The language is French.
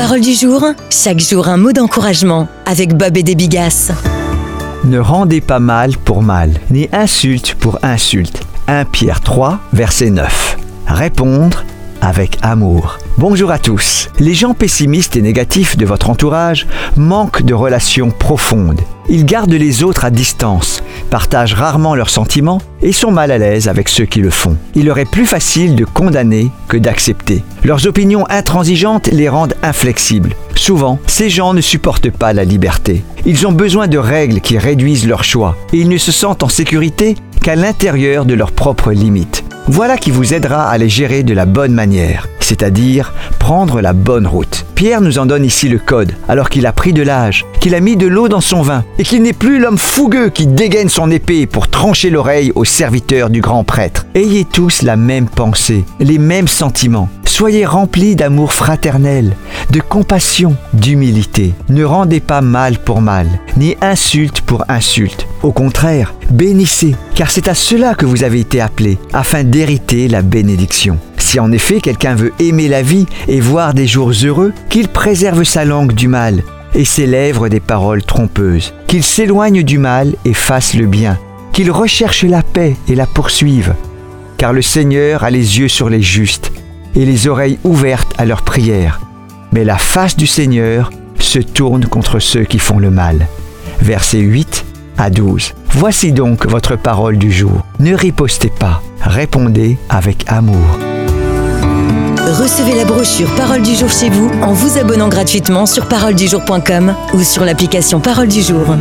Parole du jour, chaque jour un mot d'encouragement avec Bob et des. Ne rendez pas mal pour mal, ni insulte pour insulte. 1 Pierre 3, verset 9. Répondre avec amour. Bonjour à tous. Les gens pessimistes et négatifs de votre entourage manquent de relations profondes. Ils gardent les autres à distance, partagent rarement leurs sentiments et sont mal à l'aise avec ceux qui le font. Il leur est plus facile de condamner que d'accepter. Leurs opinions intransigeantes les rendent inflexibles. Souvent, ces gens ne supportent pas la liberté. Ils ont besoin de règles qui réduisent leurs choix et ils ne se sentent en sécurité qu'à l'intérieur de leurs propres limites. Voilà qui vous aidera à les gérer de la bonne manière, c'est-à-dire prendre la bonne route. Pierre nous en donne ici le code, alors qu'il a pris de l'âge, qu'il a mis de l'eau dans son vin, et qu'il n'est plus l'homme fougueux qui dégaine son épée pour trancher l'oreille aux serviteurs du grand prêtre. Ayez tous la même pensée, les mêmes sentiments. Soyez remplis d'amour fraternel, de compassion, d'humilité. Ne rendez pas mal pour mal, ni insulte pour insulte. Au contraire, bénissez, car c'est à cela que vous avez été appelés, afin d'hériter la bénédiction. Si en effet quelqu'un veut aimer la vie et voir des jours heureux, qu'il préserve sa langue du mal et ses lèvres des paroles trompeuses, qu'il s'éloigne du mal et fasse le bien, qu'il recherche la paix et la poursuive. Car le Seigneur a les yeux sur les justes et les oreilles ouvertes à leurs prières. Mais la face du Seigneur se tourne contre ceux qui font le mal. Versets 8 à 12. Voici donc votre parole du jour. Ne ripostez pas, répondez avec amour. Recevez la brochure Parole du jour chez vous en vous abonnant gratuitement sur paroledujour.com ou sur l'application Parole du jour.